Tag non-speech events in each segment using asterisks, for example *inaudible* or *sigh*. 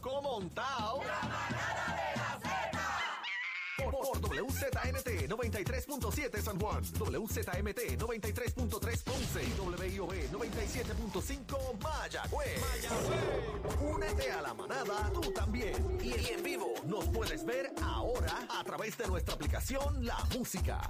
truco montado. La manada de la Z. Por, por WZNT 93.7 San Juan, WZMT 93.3 Ponce y WIOB 97.5 Mayagüez. Únete a la manada tú también. Y en vivo nos puedes ver ahora a través de nuestra aplicación La Música.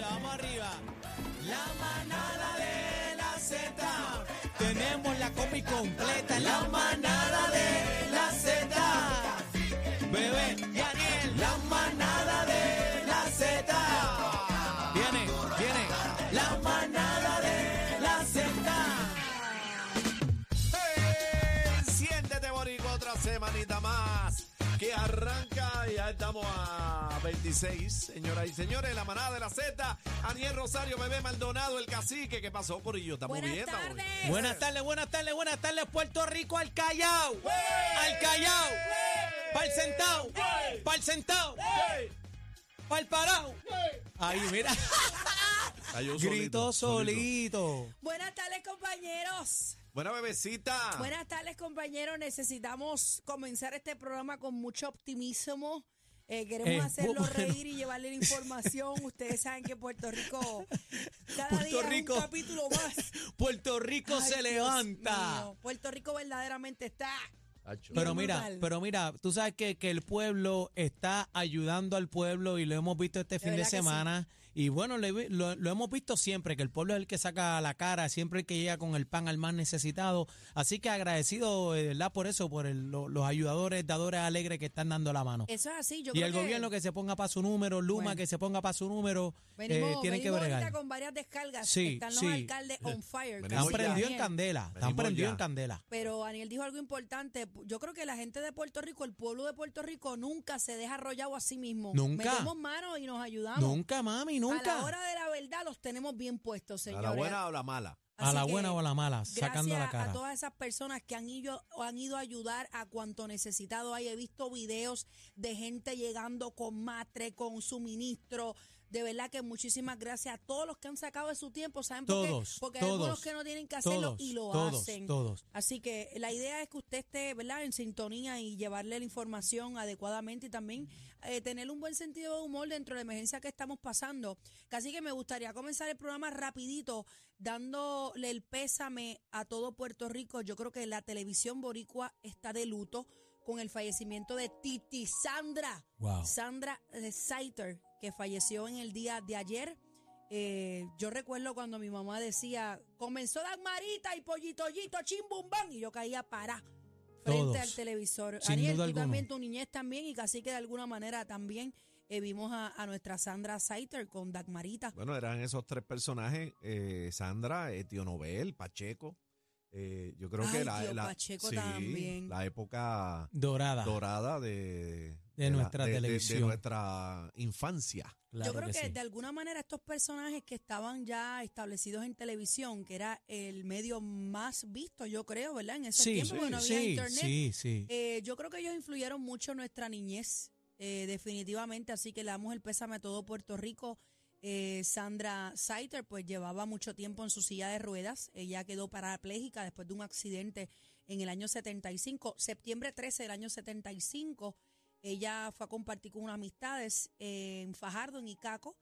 Arriba, vamos arriba. La manada de la Z. Tenemos la combi completa. La manada de la ya estamos a 26, señoras y señores, la manada de la Z, Aniel Rosario, Bebé Maldonado, el cacique, ¿qué pasó, Corillo? Estamos Buenas bien, estamos bien. tardes. Buenas tardes, buenas tardes, buenas tardes, Puerto Rico, al Callao, al Callao, pa'l sentado, pa'l sentado, pa'l parado. Ahí, mira. *laughs* Gritó solito. Buenas tardes, compañeros. Buena bebecita. Buenas tardes, compañeros. Necesitamos comenzar este programa con mucho optimismo. Eh, queremos Eh, hacerlo bueno. reír y llevarle la información. Ustedes saben que Puerto Rico cada Puerto día Rico. es un capítulo más. *laughs* Puerto Rico Ay, se Dios levanta. mío. Puerto Rico verdaderamente está. Pero mira, pero mira, tú sabes que, que el pueblo está ayudando al pueblo y lo hemos visto este fin de, sí. Y bueno, le vi- lo, lo hemos visto siempre, que el pueblo es el que saca la cara, siempre el que llega con el pan al más necesitado. Así que agradecido, eh, ¿verdad? Por eso, por el- lo- los ayudadores, dadores alegres que están dando la mano. Eso es así. Yo y creo el que gobierno que se ponga para su número, Luma Bueno. que se ponga para su número, eh, venimos, tienen que bregar. con varias descargas. Sí, Están los sí. alcaldes on fire. Están prendidos en candela, están prendidos en candela. Pero Daniel dijo algo importante. Yo creo que la gente de Puerto Rico, el pueblo de Puerto Rico, nunca se deja arrollado a sí mismo. Nunca. Metemos manos y nos ayudamos. Nunca, mami, A la nunca. hora de la verdad los tenemos bien puestos, ¿A señores. la buena o la mala? A la buena o a la mala, sacando la Gracias cara. a todas esas personas que han ido, han ido a ayudar a cuanto necesitado hay. He visto videos de gente llegando con matre, con suministro. De verdad que muchísimas gracias a todos los que han sacado de su tiempo. ¿Saben por qué? Todos, Porque hay algunos que no tienen que hacerlo todos, y lo hacen. todos. Así que la idea es que usted esté ¿verdad? en sintonía y llevarle la información adecuadamente y también eh, tener un buen sentido de humor dentro de la emergencia que estamos pasando. Así que me gustaría comenzar el programa rapidito dándole el pésame a todo Puerto Rico. Yo creo que la televisión boricua está de luto con el fallecimiento de Titi Sandra. Wow. Sandra eh, Saiter, que falleció en el día de ayer. Eh, yo recuerdo cuando mi mamá decía, comenzó Dagmarita y Pollitollito, chimbumbán, y yo caía para frente Todos. al televisor. Sin Ariel, tú alguna. también, tu niñez también, y casi que de alguna manera también eh, vimos a, a nuestra Sandra Saiter con Dagmarita. Bueno, eran esos tres personajes, eh, Sandra, eh, Tío Nobel, Pacheco. Eh, yo creo Ay, que la, Tío la- Pacheco sí, también. la época Dorada. dorada de, De nuestra de- de- de televisión. nuestra infancia. Claro Yo creo que, sí. de alguna manera estos personajes que estaban ya establecidos en televisión, que era el medio más visto, yo creo, ¿verdad? En esos Sí, tiempos, porque no había sí, internet. sí, sí. Eh, yo creo que ellos influyeron mucho en nuestra niñez, eh, definitivamente, así que le damos el pésame a todo Puerto Rico. Eh, Sandra Saiter, pues llevaba mucho tiempo en su silla de ruedas. Ella quedó parapléjica después de un accidente en el año 75, septiembre 13 del año 75. Ella fue a compartir con unas amistades en Fajardo, en Icaco,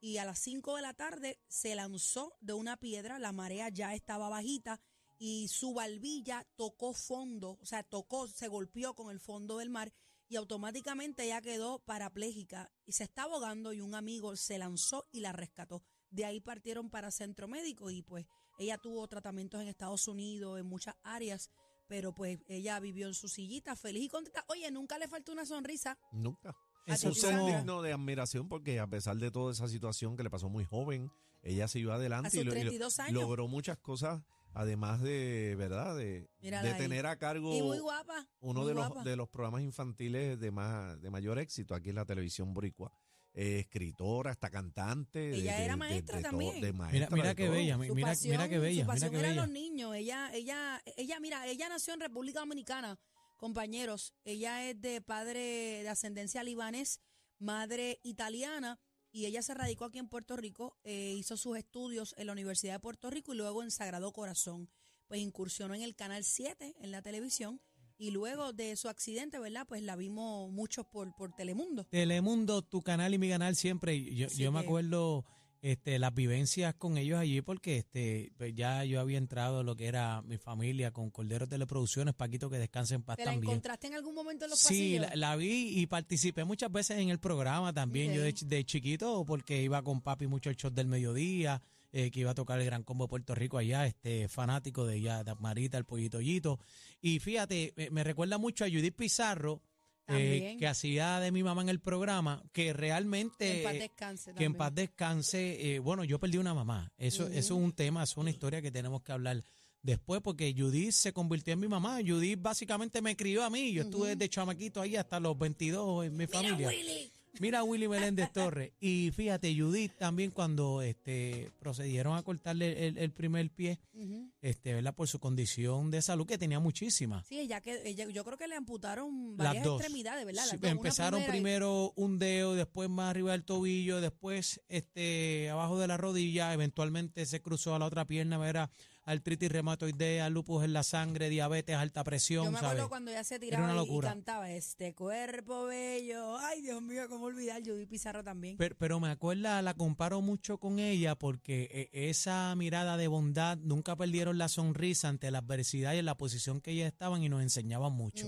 y a las 5 de la tarde se lanzó de una piedra. La marea ya estaba bajita y su barbilla tocó fondo, o sea, tocó, se golpeó con el fondo del mar y automáticamente ella quedó parapléjica y se está ahogando y un amigo se lanzó y la rescató. De ahí partieron para centro médico y pues ella tuvo tratamientos en Estados Unidos, en muchas áreas, pero pues ella vivió en su sillita feliz y contenta. Oye, nunca le faltó una sonrisa. Nunca. A un ser digno de admiración porque a pesar de toda esa situación que le pasó muy joven, ella siguió adelante A sus y, lo- y lo- 32 años. logró muchas cosas, además de, ¿verdad? De, tener a cargo Y muy guapa. uno muy de los, de los programas infantiles de más de mayor éxito aquí en la televisión boricua. Eh, escritora, hasta cantante. de- Ella de- era de- maestra de to- también. de Mira, maestra, mira de qué bella, mira, mira pasión, qué bella, su mira eran bella. los niños. Ella, ella, ella, mira, ella nació en República Dominicana, compañeros. Ella es de padre de ascendencia libanés, madre italiana, y ella se radicó aquí en Puerto Rico, eh, hizo sus estudios en la Universidad de Puerto Rico y luego en Sagrado Corazón. Pues incursionó en el Canal 7 en la televisión y luego de su accidente, ¿verdad? Pues la vimos muchos por, por Telemundo. Telemundo, tu canal y mi canal siempre. Yo, Así yo me que- acuerdo este, las vivencias con ellos allí porque este, pues ya yo había entrado en lo que era mi familia con Cordero Teleproducciones, Paquito que descanse en paz ¿Te la también. encontraste en algún momento en los Sí, pasillos? la, la vi y participé muchas veces en el programa también, yo de, Ok. chi- de chiquito, porque iba con papi mucho al show del mediodía, eh, que iba a tocar el Gran Combo de Puerto Rico allá, este fanático de ella, de Marita, el Pollito Yito. Y fíjate, me, me recuerda mucho a Judith Pizarro, eh, que hacía de mi mamá en el programa, que realmente... en paz eh, descanse que en paz descanse. eh, bueno, yo perdí una mamá. Eso, eso es un tema, es una historia que tenemos que hablar después, porque Judith se convirtió en mi mamá. Judith básicamente me crió a mí. Yo estuve desde chamaquito ahí hasta los 22 en mi familia. Mira a Willy Meléndez Torres. Y fíjate, Judith también cuando este procedieron a cortarle el, el primer pie, este, ¿verdad? Por su condición de salud, que tenía muchísima. Sí, ella que ella, yo creo que le amputaron Las varias dos. extremidades, ¿verdad? Las Sí, dos. Empezaron y- primero un dedo, después más arriba del tobillo, después este abajo de la rodilla, eventualmente se cruzó a la otra pierna, era artritis reumatoidea, lupus en la sangre, diabetes, alta presión, Yo me acuerdo ¿sabes? cuando ella se tiraba una y- cantaba este cuerpo bello. Ay, Dios mío, cómo olvidar Judy Pizarro también. Pero, pero me acuerda, la comparo mucho con ella porque eh, esa mirada de bondad, nunca perdieron la sonrisa ante la adversidad y en la posición que ellas estaban y nos enseñaban mucho.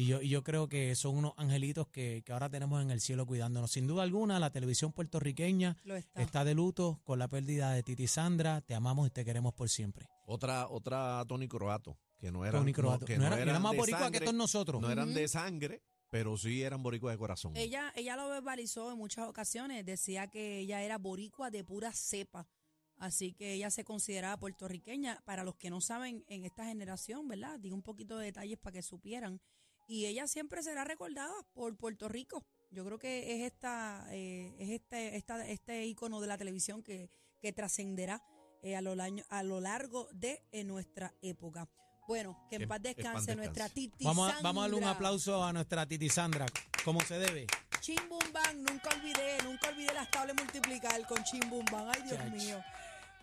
Y yo, y yo creo que son unos angelitos que, que ahora tenemos en el cielo cuidándonos. Sin duda alguna, la televisión puertorriqueña está. está de luto con la pérdida de Titi Sandra. Te amamos y te queremos por siempre. Otra, otra Tony Croato, que no era, Tony Croato. que No era- era eran más boricua que todos nosotros. No eran de sangre, pero sí eran boricuas de corazón. Ella, ella lo verbalizó en muchas ocasiones. Decía que ella era boricua de pura cepa. Así que ella se consideraba puertorriqueña. Para los que no saben, en esta generación, ¿verdad? Digo un poquito de detalles para que supieran. Y ella siempre será recordada por Puerto Rico. Yo creo que es esta, eh, es este, esta, este ícono de la televisión que, que trascenderá eh, a, lo laño- a lo largo de eh, nuestra época. Bueno, que en Que- paz descanse descanse. nuestra Titi Vamos a, vamos a darle un Sandra. aplauso a nuestra Titi Sandra, como se debe. Chim Bum Bang, nunca olvidé, nunca olvidé las tablas multiplicar con Chim Bum Bang. Ay, Dios Chach. mío.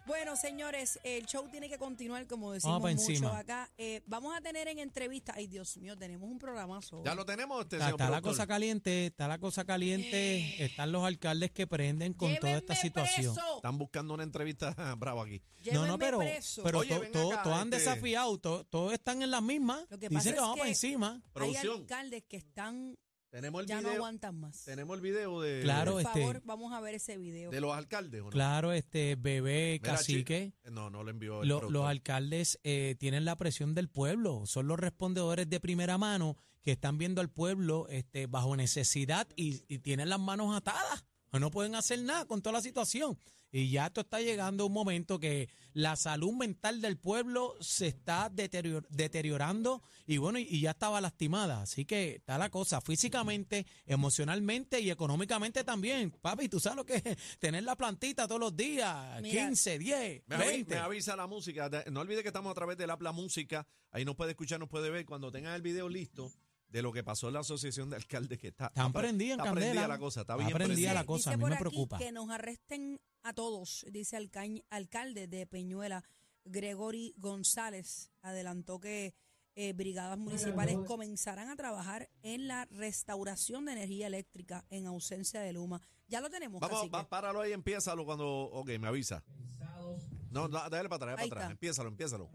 Bueno, señores, el show tiene que continuar, como decimos pa' mucho encima. acá. Eh, vamos a tener en entrevista, ay, Dios mío, tenemos un programazo. ¿Ya lo tenemos, este Está, señor está la productor? cosa caliente, está la cosa caliente. Están los alcaldes que prenden con toda esta Llévenme situación. preso, Están buscando una entrevista *laughs* brava aquí. No, no, llévenme pero, preso. pero Oye, to- ven to- acá, todos han este- desafiado, to- todos están en las mismas. Lo que pasa Dicen que es vamos para que- encima. Hay Producción. alcaldes que están, Tenemos el ya no aguantan más. tenemos el video de, Claro, Por este- favor, vamos a ver ese video. de los alcaldes, ¿o no? Claro, este bebé, Mira, cacique. No, no lo envió el Lo- los alcaldes eh, tienen la presión del pueblo, son los respondedores de primera mano que están viendo al pueblo este, bajo necesidad y, y tienen las manos atadas. No pueden hacer nada con toda la situación. Y ya esto está llegando a un momento que la salud mental del pueblo se está deterior- deteriorando y bueno, y, y ya estaba lastimada. Así que está la cosa físicamente, emocionalmente y económicamente también. Papi, tú sabes lo que es *laughs* tener la plantita todos los días, Mira, 15, 10, Me, avi- 20. me avisa la música. No olvide que estamos a través del Apla Música. Ahí nos puede escuchar, nos puede ver. Cuando tengan el video listo de lo que pasó en la asociación de alcaldes, que está, Están pre- prendida en está prendida la cosa, está Está bien prendida prendida. la cosa, a dice mí por me aquí preocupa. Que nos arresten a todos, dice el alcalde de Peñuela, Gregory González. Adelantó que eh, brigadas municipales comenzarán a trabajar en la restauración de energía eléctrica en ausencia de Luma. Ya lo tenemos, Vamos, va, páralo ahí, empiézalo cuando. Ok, me avisa. No, da- dale para atrás, dale para atrás. está. Empiézalo, empiézalo.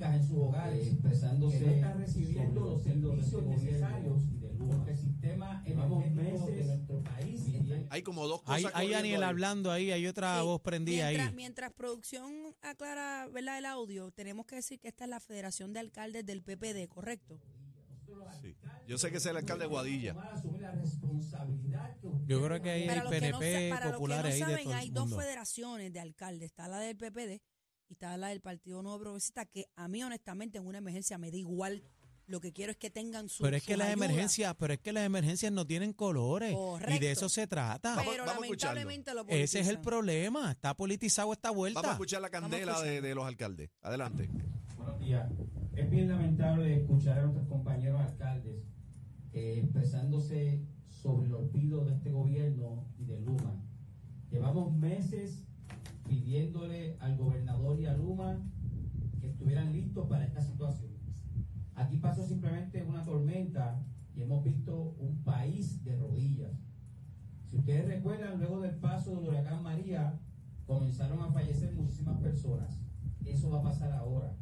En sus hogares expresándose que no están recibiendo los servicios necesarios porque el sistema energético de nuestro país Hay como dos cosas. Hay, hay Daniel hablando ahí, hay otra Sí, voz prendida mientras, ahí. Mientras producción aclara ¿verdad? el audio, tenemos que decir que esta es la Federación de Alcaldes del PPD, ¿correcto? Sí. Yo sé que es el alcalde de Guadilla. Yo creo que hay Para los que no, PNP para los que no populares ahí de saben, todo hay el dos mundo. federaciones de alcaldes. Está la del PPD y está la del Partido Nuevo Progresista, que a mí, honestamente, en una emergencia me da igual. Lo que quiero es que tengan su Pero es que las emergencias, pero es que las emergencias no tienen colores y Correcto. de eso se trata. Vamos- Pero vamos lamentablemente lo Ese es el problema, está politizado esta vuelta. Vamos a escuchar la candela de, de los alcaldes. Adelante. Buenos días. Es bien lamentable escuchar a nuestros compañeros alcaldes eh, expresándose sobre el olvido de este gobierno y de Luma. Llevamos meses pidiéndole al gobernador y a Luma que estuvieran listos para esta situación. Aquí pasó simplemente una tormenta y hemos visto un país de rodillas. Si ustedes recuerdan, luego del paso del huracán María, comenzaron a fallecer muchísimas personas. Eso va a pasar ahora.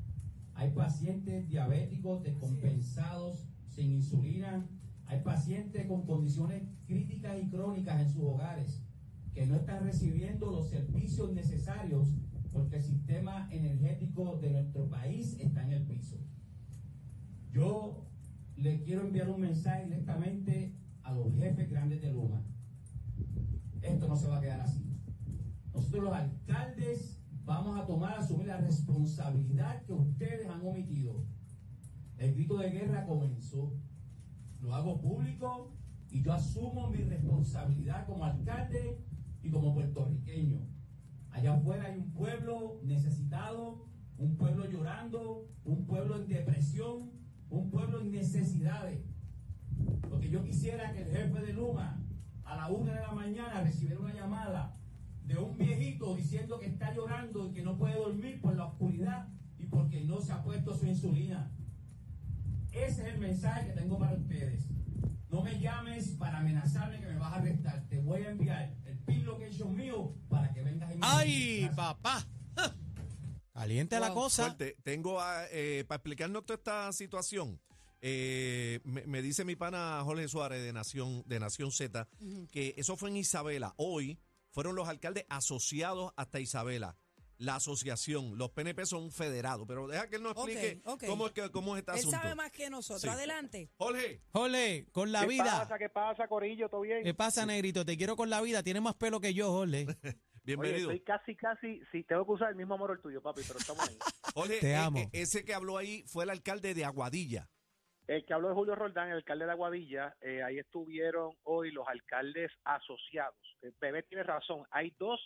Hay pacientes diabéticos descompensados, sin insulina. Hay pacientes con condiciones críticas y crónicas en sus hogares que no están recibiendo los servicios necesarios porque el sistema energético de nuestro país está en el piso. Yo le quiero enviar un mensaje directamente a los jefes grandes de Luma. Esto no se va a quedar así. Nosotros los alcaldes vamos a tomar, asumir la responsabilidad que ustedes han omitido. El grito de guerra comenzó. Lo hago público y yo asumo mi responsabilidad como alcalde y como puertorriqueño. Allá afuera hay un pueblo necesitado, un pueblo llorando, un pueblo en depresión, un pueblo en necesidades. Lo que yo quisiera que el jefe de Luma a la una de la mañana recibiera una llamada de un viejito diciendo que está llorando y que no puede dormir por la oscuridad y porque no se ha puesto su insulina. Ese es el mensaje que tengo para ustedes. No me llames para amenazarme que me vas a arrestar. Te voy a enviar location mío para que vengas y me ¡Ay, papá! *laughs* Caliente la cosa. Fuerte. Tengo a, eh, para explicarnos toda esta situación. eh, me, me dice mi pana Jorge Suárez de Nación, de Nación Z que eso fue en Isabela. Hoy fueron los alcaldes asociados hasta Isabela. La asociación, los PNP son federados, pero deja que él nos explique cómo es que cómo es este Él asunto. sabe más que nosotros. Sí. Adelante. Jorge, Jorge, con la ¿Qué vida. pasa? ¿Qué pasa, Corillo? ¿Todo bien? ¿Qué pasa, negrito? Te quiero con la vida. Tienes más pelo que yo, Jorge. *laughs* bienvenido. Oye, estoy casi, casi, sí, tengo que usar el mismo amor el tuyo, papi, pero estamos ahí. *laughs* Jorge, Te eh, amo. eh, ese que habló ahí fue el alcalde de Aguadilla. El que habló de Julio Roldán, el alcalde de Aguadilla, eh, ahí estuvieron hoy los alcaldes asociados. Eh, Bebé tiene razón, hay dos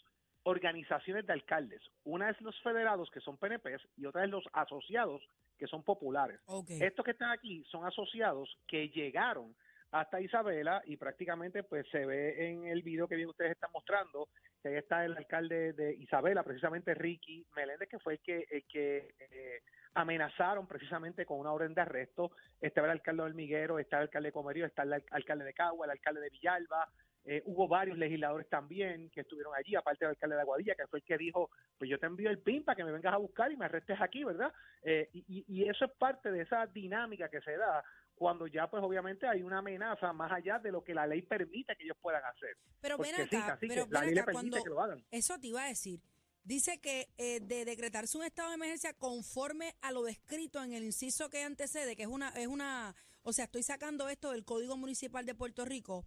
organizaciones de alcaldes. Una es los federados, que son PNPs, y otra es los asociados, que son populares. Estos que están aquí son asociados que llegaron hasta Isabela y prácticamente pues se ve en el video que bien ustedes están mostrando que ahí está el alcalde de Isabela, precisamente Ricky Meléndez, que fue el que, el que eh, amenazaron precisamente con una orden de arresto. Estaba el alcalde de Hormiguero, está el alcalde de Comerío, está el al- alcalde de Cagua, el alcalde de Villalba, eh, hubo varios legisladores también que estuvieron allí, aparte del alcalde de Aguadilla, que fue el que dijo, pues yo te envío el PIN para que me vengas a buscar y me arrestes aquí, ¿verdad? Eh, y, y- eso es parte de esa dinámica que se da cuando ya pues obviamente hay una amenaza más allá de lo que la ley permite que ellos puedan hacer. Pero ven Porque sí, acá, que pero la ven ley le acá, permite cuando que lo hagan. eso te iba a decir. Dice que eh, de decretarse un estado de emergencia conforme a lo descrito en el inciso que antecede, que es una, es una, o sea, estoy sacando esto del Código Municipal de Puerto Rico,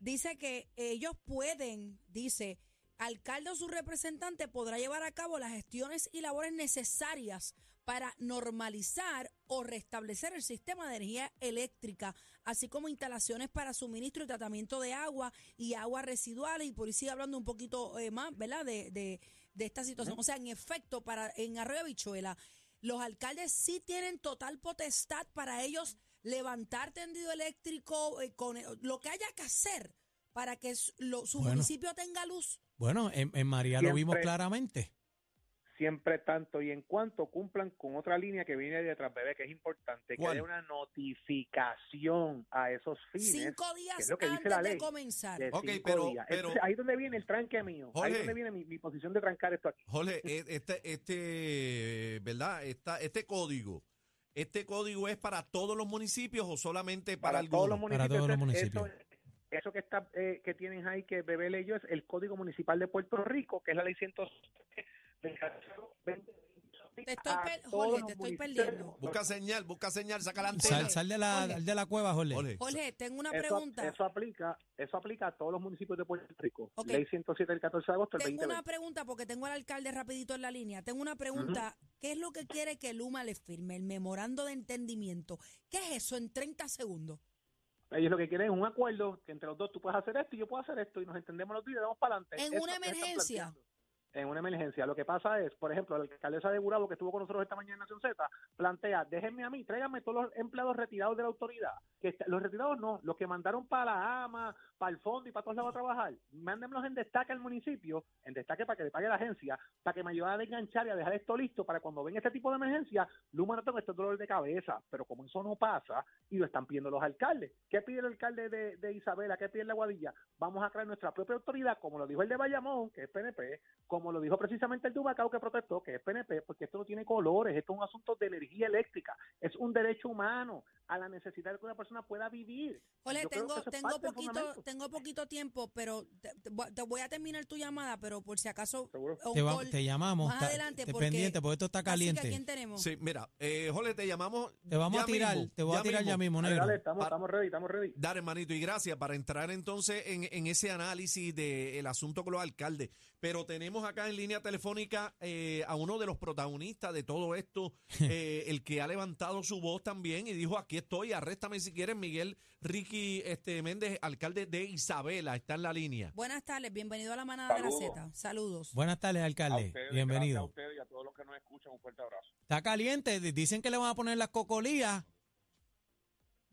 dice que ellos pueden, dice, alcalde o su representante podrá llevar a cabo las gestiones y labores necesarias para normalizar o restablecer el sistema de energía eléctrica, así como instalaciones para suministro y tratamiento de agua y aguas residuales, y por ahí sigue hablando un poquito eh, más, ¿verdad?, de, de, de esta situación. O sea, en efecto, para en Arroyo Bichuela, los alcaldes sí tienen total potestad para ellos levantar tendido eléctrico, eh, con eh, lo que haya que hacer para que su, lo- su Bueno. municipio tenga luz. Bueno, en, en María lo vimos claramente. siempre tanto y en cuanto cumplan con otra línea que viene detrás, bebé, que es importante, que haya una notificación a esos fines. Cinco que días es lo que dice antes la de comenzar. de Ok, cinco pero- días. pero- Entonces, ahí es donde viene el tranque mío. Ahí Jorge. es donde viene mi, mi posición de trancar esto aquí. Jorge, e- este, este, ¿verdad? Esta, este código, ¿este código es para todos los municipios o solamente para, Para, algunos? todos los municipios. todos los Eso- municipios. Eso, eso que está eh, que tienen ahí que Bebé leyó es el Código Municipal de Puerto Rico, que es la ley 100 Te estoy per- Jorge, te estoy perdiendo. Busca señal, busca señal, saca la antena. Sal, sal de, la, Jorge. de la cueva, Jorge. Jorge, Jorge, tengo una Eso, pregunta. eso aplica, eso aplica a todos los municipios de Puerto Rico. Ok. Ley 107 del 14 de agosto del Tengo 2020. una pregunta porque tengo al alcalde rapidito en la línea. Tengo una pregunta. ¿Qué es lo que quiere que Luma le firme? El memorando de entendimiento. ¿Qué es eso en 30 segundos? Ellos lo que quieren es un acuerdo que entre los dos tú puedes hacer esto y yo puedo hacer esto y nos entendemos los días y vamos para adelante. En Eso una emergencia. En una emergencia. Lo que pasa es, por ejemplo, la alcaldesa de Gurabo que estuvo con nosotros esta mañana en Nación Z, plantea, déjenme a mí, tráiganme todos los empleados retirados de la autoridad. que Los retirados no, los que mandaron para la AMA, para el fondo y para todos lados a trabajar, mándenlos en destaque al municipio, en destaque para que le pague la agencia, para que me ayude a desganchar y a dejar esto listo para cuando venga este tipo de emergencia, Luma no tenga estos dolores de cabeza. Pero como eso no pasa, y lo están pidiendo los alcaldes. ¿Qué pide el alcalde de, de Isabela? ¿Qué pide la Guadilla? Vamos a crear nuestra propia autoridad, como lo dijo el de Bayamón, que es PNP, como lo dijo precisamente el de Humacao que protestó, que es PNP, porque esto no tiene colores, esto es un asunto de energía eléctrica, es un derecho humano a la necesidad de que una persona pueda vivir. Creo tengo, tengo poquito, tengo poquito tiempo, pero te, te voy- a terminar tu llamada, pero por si acaso Te, va- call te llamamos. más está- adelante porque pendiente porque esto está Así que, caliente. ¿quién tenemos? Sí, mira, eh, Jorge, te llamamos. Te vamos ya a tirar, mismo, te voy a tirar ya mismo, Dale, negro. dale, estamos, estamos ready, estamos ready. Dar, hermanito, y gracias para entrar entonces en, en ese análisis del asunto con los alcaldes. Pero tenemos acá en línea telefónica eh, a uno de los protagonistas de todo esto, *laughs* eh, el que ha levantado su voz también y dijo, aquí estoy, arréstame si quieres, Miguel Ricky este, Méndez, alcalde de Isabela, está en la línea. Buenas tardes, bienvenido a la manada de la Saludos. Z. Saludos. Buenas tardes, A alcalde. ustedes, Bienvenido. a ustedes y a todos los que nos escuchan, un fuerte abrazo. Está caliente. di- Dicen que le van a poner las cocolías.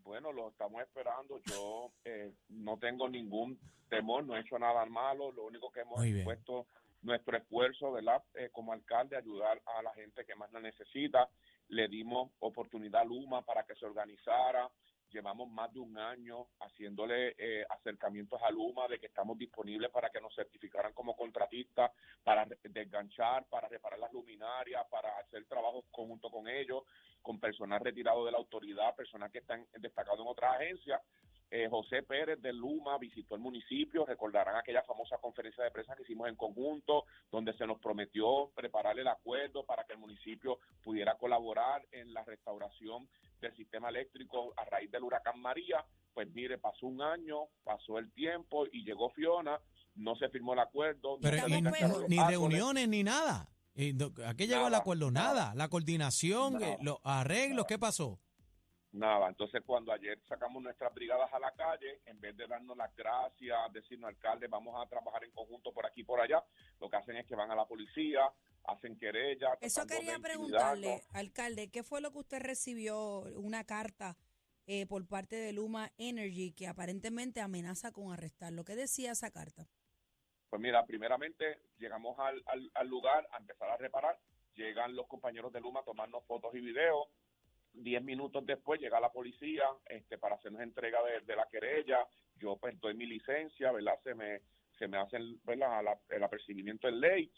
Bueno, lo estamos esperando. Yo eh, no tengo ningún temor, no he hecho nada malo. Lo único que hemos puesto nuestro esfuerzo, ¿verdad? Eh, como alcalde, ayudar a la gente que más la necesita. Le dimos oportunidad a Luma para que se organizara. Llevamos más de un año haciéndole eh, acercamientos a Luma de que estamos disponibles para que nos certificaran como contratistas, para desganchar, para reparar las luminarias, para hacer trabajos conjunto con ellos, con personal retirado de la autoridad, personal que están destacado en otras agencias. Eh, José Pérez de Luma visitó el municipio, recordarán aquella famosa conferencia de prensa que hicimos en conjunto, donde se nos prometió preparar el acuerdo para que el municipio pudiera colaborar en la restauración del sistema eléctrico a raíz del huracán María. Pues mire, pasó un año, pasó el tiempo y llegó Fiona, no se firmó el acuerdo. Pero ni reuniones ni nada. No- ¿A qué llegó el acuerdo? Nada. La coordinación, Nada. eh, los arreglos, ¿qué pasó? Nada, entonces cuando ayer sacamos nuestras brigadas a la calle, en vez de darnos las gracias, decirnos alcalde, vamos a trabajar en conjunto por aquí y por allá, lo que hacen es que van a la policía, hacen querella. Eso quería preguntarle, alcalde, ¿qué fue lo que usted recibió? Una carta eh, por parte de Luma Energy que aparentemente amenaza con arrestarlo. ¿Qué decía esa carta? Pues mira, primeramente llegamos al, al, al lugar a empezar a reparar, llegan los compañeros de Luma a tomarnos fotos y videos, diez minutos después llega la policía este para hacernos entrega de, la querella, yo pues doy mi licencia, ¿verdad? Se me, se me hace el, ¿verdad? La- el apercibimiento en ley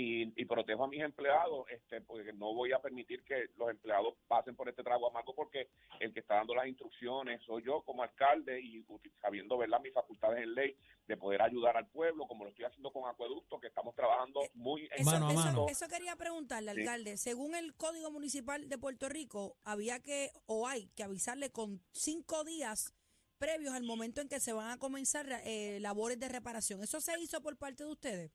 y, y protejo a mis empleados, este, porque no voy a permitir que los empleados pasen por este trago amargo porque el que está dando las instrucciones soy yo como alcalde y sabiendo verdad mis facultades en ley de poder ayudar al pueblo, como lo estoy haciendo con Acueducto, que estamos trabajando muy en Eso, Mano a eso- mano. eso quería preguntarle, Sí. alcalde. Según el Código Municipal de Puerto Rico, había que, o hay que avisarle con cinco días previos al momento en que se van a comenzar eh, labores de reparación. ¿Eso se hizo por parte de ustedes?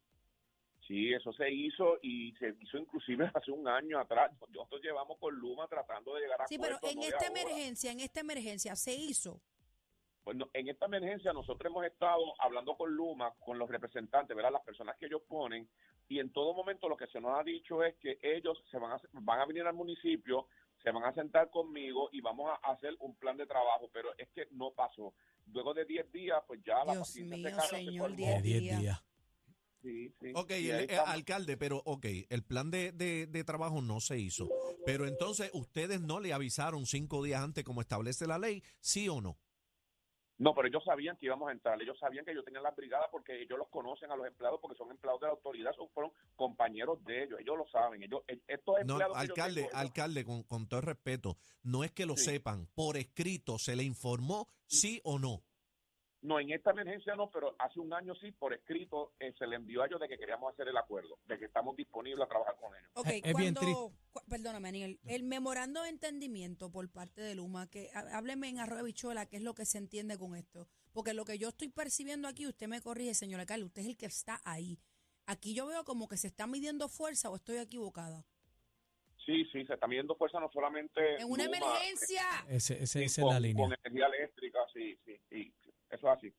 Sí, eso se hizo y se hizo inclusive *laughs* hace un año atrás. Nosotros llevamos con Luma tratando de llegar a Sí, pero en no esta ahora. emergencia, en esta emergencia, ¿se hizo? Bueno, en esta emergencia nosotros hemos estado hablando con Luma, con los representantes, ¿verdad? Las personas que ellos ponen, y en todo momento lo que se nos ha dicho es que ellos se van a, van a venir al municipio, se van a sentar conmigo y vamos a hacer un plan de trabajo, pero es que no pasó. Luego de 10 días, pues ya la Dios paciencia mío, se se señor, De 10 días. Días. Sí, sí. Ok, el- estamos. alcalde, pero ok, el plan de, de- de trabajo no se hizo. Pero entonces, ¿ustedes no le avisaron cinco días antes como establece la ley, sí o no? No, pero ellos sabían que íbamos a entrar, ellos sabían que yo tenía las brigadas porque ellos los conocen a los empleados porque son empleados de la autoridad, son fueron compañeros de ellos, ellos lo saben, ellos e- estos No, empleados yo alcalde, tengo, alcalde, con, con todo el respeto, no es que lo Sí. sepan, por escrito se le informó sí o no. No, en esta emergencia no, pero hace un año sí, por escrito, eh, se le envió a ellos de que queríamos hacer el acuerdo, de que estamos disponibles a trabajar con ellos. Ok, Es- cuando, cu- perdóname, Aniel, el memorando de entendimiento por parte de Luma, que há- hábleme en arroz de bichuela, qué es lo que se entiende con esto. Porque lo que yo estoy percibiendo aquí, usted me corrige, señor alcalde, usted es el que está ahí. Aquí yo veo como que se está midiendo fuerza o estoy equivocada. Sí, sí, se está midiendo fuerza no solamente... En una Luma, emergencia. Ese, ese- sí, esa es con, la línea. con energía eléctrica, sí, sí, y eso es así.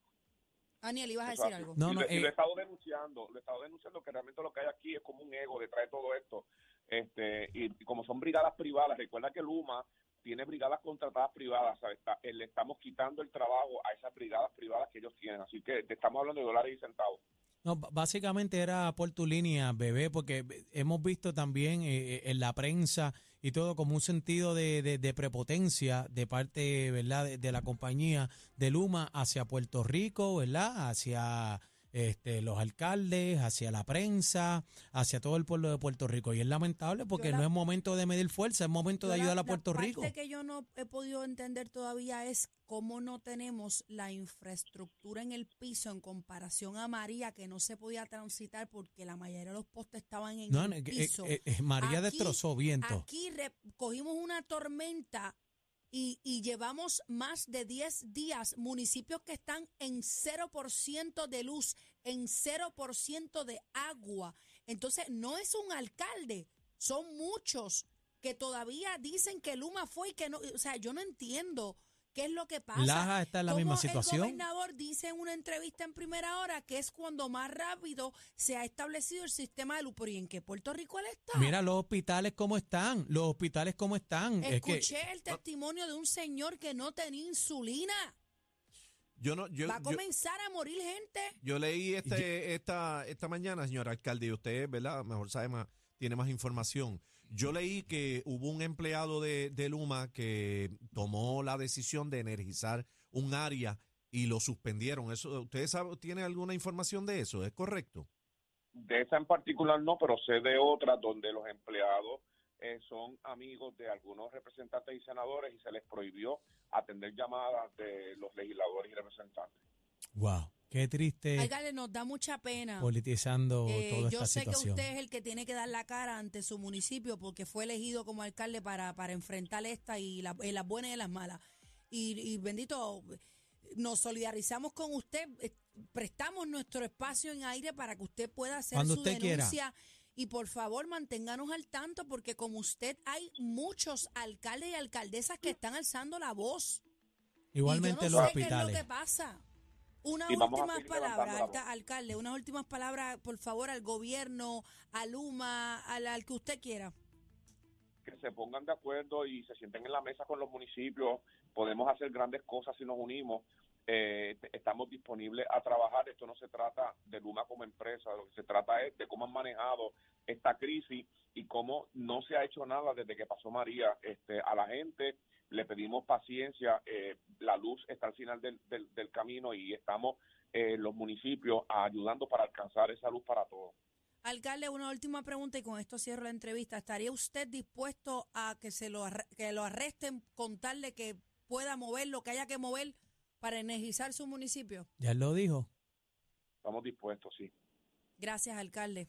Aniel, ibas a decir algo. No, y no, lo, y eh, lo he estado denunciando, lo he estado denunciando que realmente lo que hay aquí es como un ego detrás de todo esto. Este, y, y como son brigadas privadas, recuerda que Luma tiene brigadas contratadas privadas, ¿sabes? Está- eh, le estamos quitando el trabajo a esas brigadas privadas que ellos tienen, así que te estamos hablando de dólares y centavos. No, básicamente era por tu línea, bebé, porque hemos visto también eh, eh, en la prensa y todo como un sentido de, de- prepotencia de parte, ¿verdad?, de, de la compañía de Luma hacia Puerto Rico, ¿verdad?, hacia este, los alcaldes, hacia la prensa, hacia todo el pueblo de Puerto Rico. Y es lamentable porque la- no es momento de medir fuerza, es momento de la- ayudar a la Puerto Rico. parte que yo no he podido entender todavía es cómo no tenemos la infraestructura en el piso en comparación a María, que no se podía transitar porque la mayoría de los postes estaban en No, el no, eh, piso. eh, eh, María Aquí- destrozó viento. Aquí re- cogimos una tormenta y, y llevamos más de 10 días, municipios que están en 0% de luz, en 0% de agua. Entonces, no es un alcalde, son muchos que todavía dicen que Luma fue y que no. O sea, yo no entiendo qué es lo que pasa. Laja está en la misma situación. El gobernador dice en una entrevista en primera hora que es cuando más rápido se ha establecido el sistema de luz. Pero ¿y en qué Puerto Rico él está? Mira los hospitales cómo están, los hospitales cómo están. Es que Escuché el testimonio de un señor que no tenía insulina. Yo no, yo, Va a yo- comenzar a morir gente. yo leí este, esta, esta mañana, señor alcalde, y usted, ¿verdad? Mejor sabe más, tiene más información. Yo leí que hubo un empleado de, de Luma que tomó la decisión de energizar un área y lo suspendieron. Eso, ¿Usted sabe, tiene alguna información de eso? ¿Es correcto? De esa en particular no, pero sé de otras donde los empleados eh, son amigos de algunos representantes y senadores y se les prohibió atender llamadas de los legisladores y representantes. wow, qué triste Alcalde, nos da mucha pena. politizando Eh, toda yo esta sé situación. que usted es el que tiene que dar la cara ante su municipio porque fue elegido como alcalde para, para enfrentar esta y la- eh, las buenas y las malas. Y, y bendito, nos solidarizamos con usted, eh, prestamos nuestro espacio en aire para que usted pueda hacer Cuando su usted quiera. denuncia. Y por favor, manténganos al tanto porque como usted hay muchos alcaldes y alcaldesas que están alzando la voz. Igualmente y los yo no sé qué es lo hospitales. que pasa. Unas últimas palabras, alcalde, unas últimas palabras, por favor, al gobierno, a Luma, al, al que usted quiera. que se pongan de acuerdo y se sienten en la mesa con los municipios. Podemos hacer grandes cosas si nos unimos. Eh, estamos disponibles a trabajar. Esto no se trata de Luma como empresa, lo que se trata es de cómo han manejado esta crisis y cómo no se ha hecho nada desde que pasó María. Este, a la gente le pedimos paciencia. eh, la luz está al final del, del, del camino y estamos eh, los municipios ayudando para alcanzar esa luz para todos. Alcalde, una última pregunta y con esto cierro la entrevista. ¿Estaría usted dispuesto a que se lo, arre- que lo arresten con tal de que pueda mover lo que haya que mover para energizar su municipio? Ya lo dijo. Estamos dispuestos, sí. Gracias, alcalde.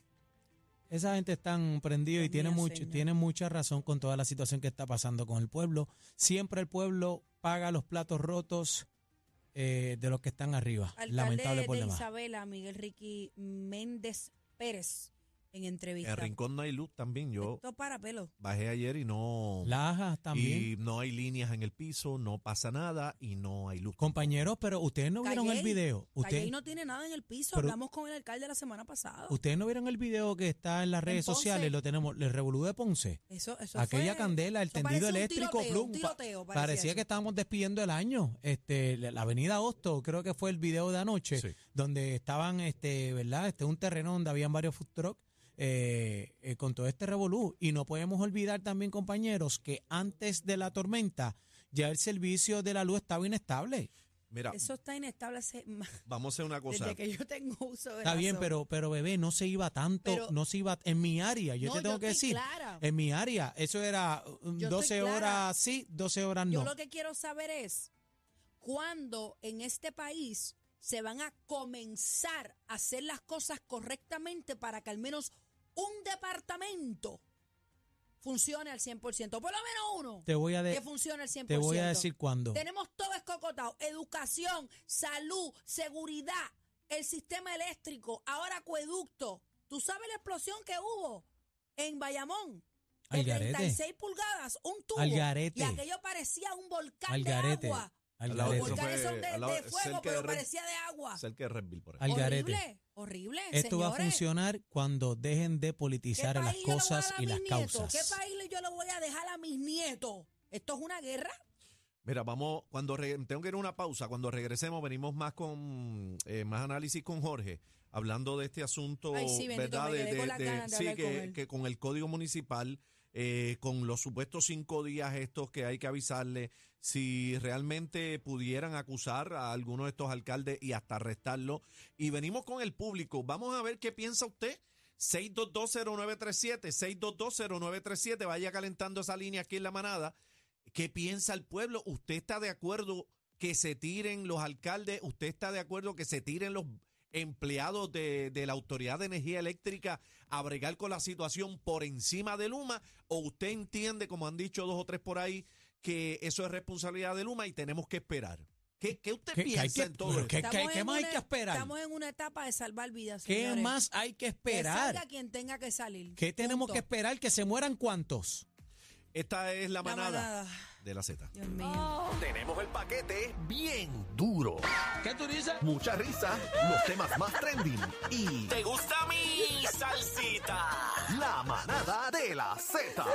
Esa gente están prendido y tiene mucho, tiene mucha razón con toda la situación que está pasando con el pueblo. Siempre el pueblo paga los platos rotos eh, de los que están arriba. Alcalde Lamentable por de demás. Isabela, Miguel Ricky Méndez Pérez, en entrevista. En Rincón no hay luz también. Yo Esto para pelo. bajé ayer y no... Lajas también. Y no hay líneas en el piso, no pasa nada y no hay luz. Compañeros, pero ustedes no vieron el video. Ustedes, no tiene nada en el piso. Pero- Hablamos con el alcalde la semana pasada. ustedes no vieron el video que está en las En redes Ponce. sociales. Lo tenemos, el revolú de Ponce. Eso, eso Aquella fue- candela, el tendido eléctrico, tiroteo, plum, un pa- tiroteo, parecía que estábamos despidiendo el año. Este, la la avenida Hosto, creo que fue el video de anoche, Sí. donde estaban, este, ¿verdad? Este, un terreno donde habían varios food trucks, eh, eh, con todo este revolú. Y no podemos olvidar también, compañeros, que antes de la tormenta ya el servicio de la luz estaba inestable. Mira, Eso está inestable hace más- vamos a hacer una cosa. desde que yo tengo uso de Está bien, pero, pero bebé, no se iba tanto, Pero- no se iba en mi área. Yo No, te tengo yo que estoy decir, clara. en mi área, eso era um, Yo 12 estoy clara. horas sí, 12 horas Yo no. lo que quiero saber es cuándo en este país se van a comenzar a hacer las cosas correctamente para que al menos un departamento funcione al 100%. Por lo menos uno Te voy a, de- que funcione al 100%. te voy a decir cuándo. Tenemos todo escocotado. Educación, salud, seguridad, el sistema eléctrico, ahora acueducto. ¿Tú sabes la explosión que hubo en Bayamón? De Al garete. 36 pulgadas, un tubo. Y aquello parecía un volcán de agua. Al Al lado Los volcanes fue son de, al lado- de fuego, cerca de pero Red- parecía de agua. Cerca de por horrible, horrible. Esto va a funcionar cuando dejen de ¿Qué politizar las cosas y las nietos? causas. ¿Qué país le- yo le voy a dejar a mis nietos? ¿Esto es una guerra? Mira, vamos, cuando re- tengo que ir a una pausa, cuando regresemos venimos más con eh, más análisis con Jorge, hablando de este asunto, Ay, sí, bendito, ¿verdad? De, con de- de sí, con que con el código municipal, eh, con los supuestos cinco días estos que hay que avisarle, si realmente pudieran acusar a alguno de estos alcaldes y hasta arrestarlo. Y venimos con el público. Vamos a ver qué piensa usted. 6220937, 6220937, vaya calentando esa línea aquí en la manada. ¿Qué piensa el pueblo? ¿Usted está de acuerdo que se tiren los alcaldes? ¿Usted está de acuerdo que se tiren los empleados de, de la Autoridad de Energía Eléctrica a bregar con la situación por encima de Luma? ¿O usted entiende, como han dicho dos o tres por ahí, que eso es responsabilidad de Luma y tenemos que esperar? ¿Qué, qué usted ¿Qué- qué hay piensa que- en todo esto? qué- qué más hay que esperar? Estamos en una etapa de salvar vidas. ¿Qué señores. más hay que Que esperar? salga quien tenga que salir. ¿Qué tenemos Punto. que esperar? ¿Que se mueran cuántos? Esta es la La manada, de la Z. Dios mío. Tenemos el paquete bien duro. ¿Qué tú dices? Mucha risa, los temas más trending y ¿Te gusta mi salsita? la manada de la Z.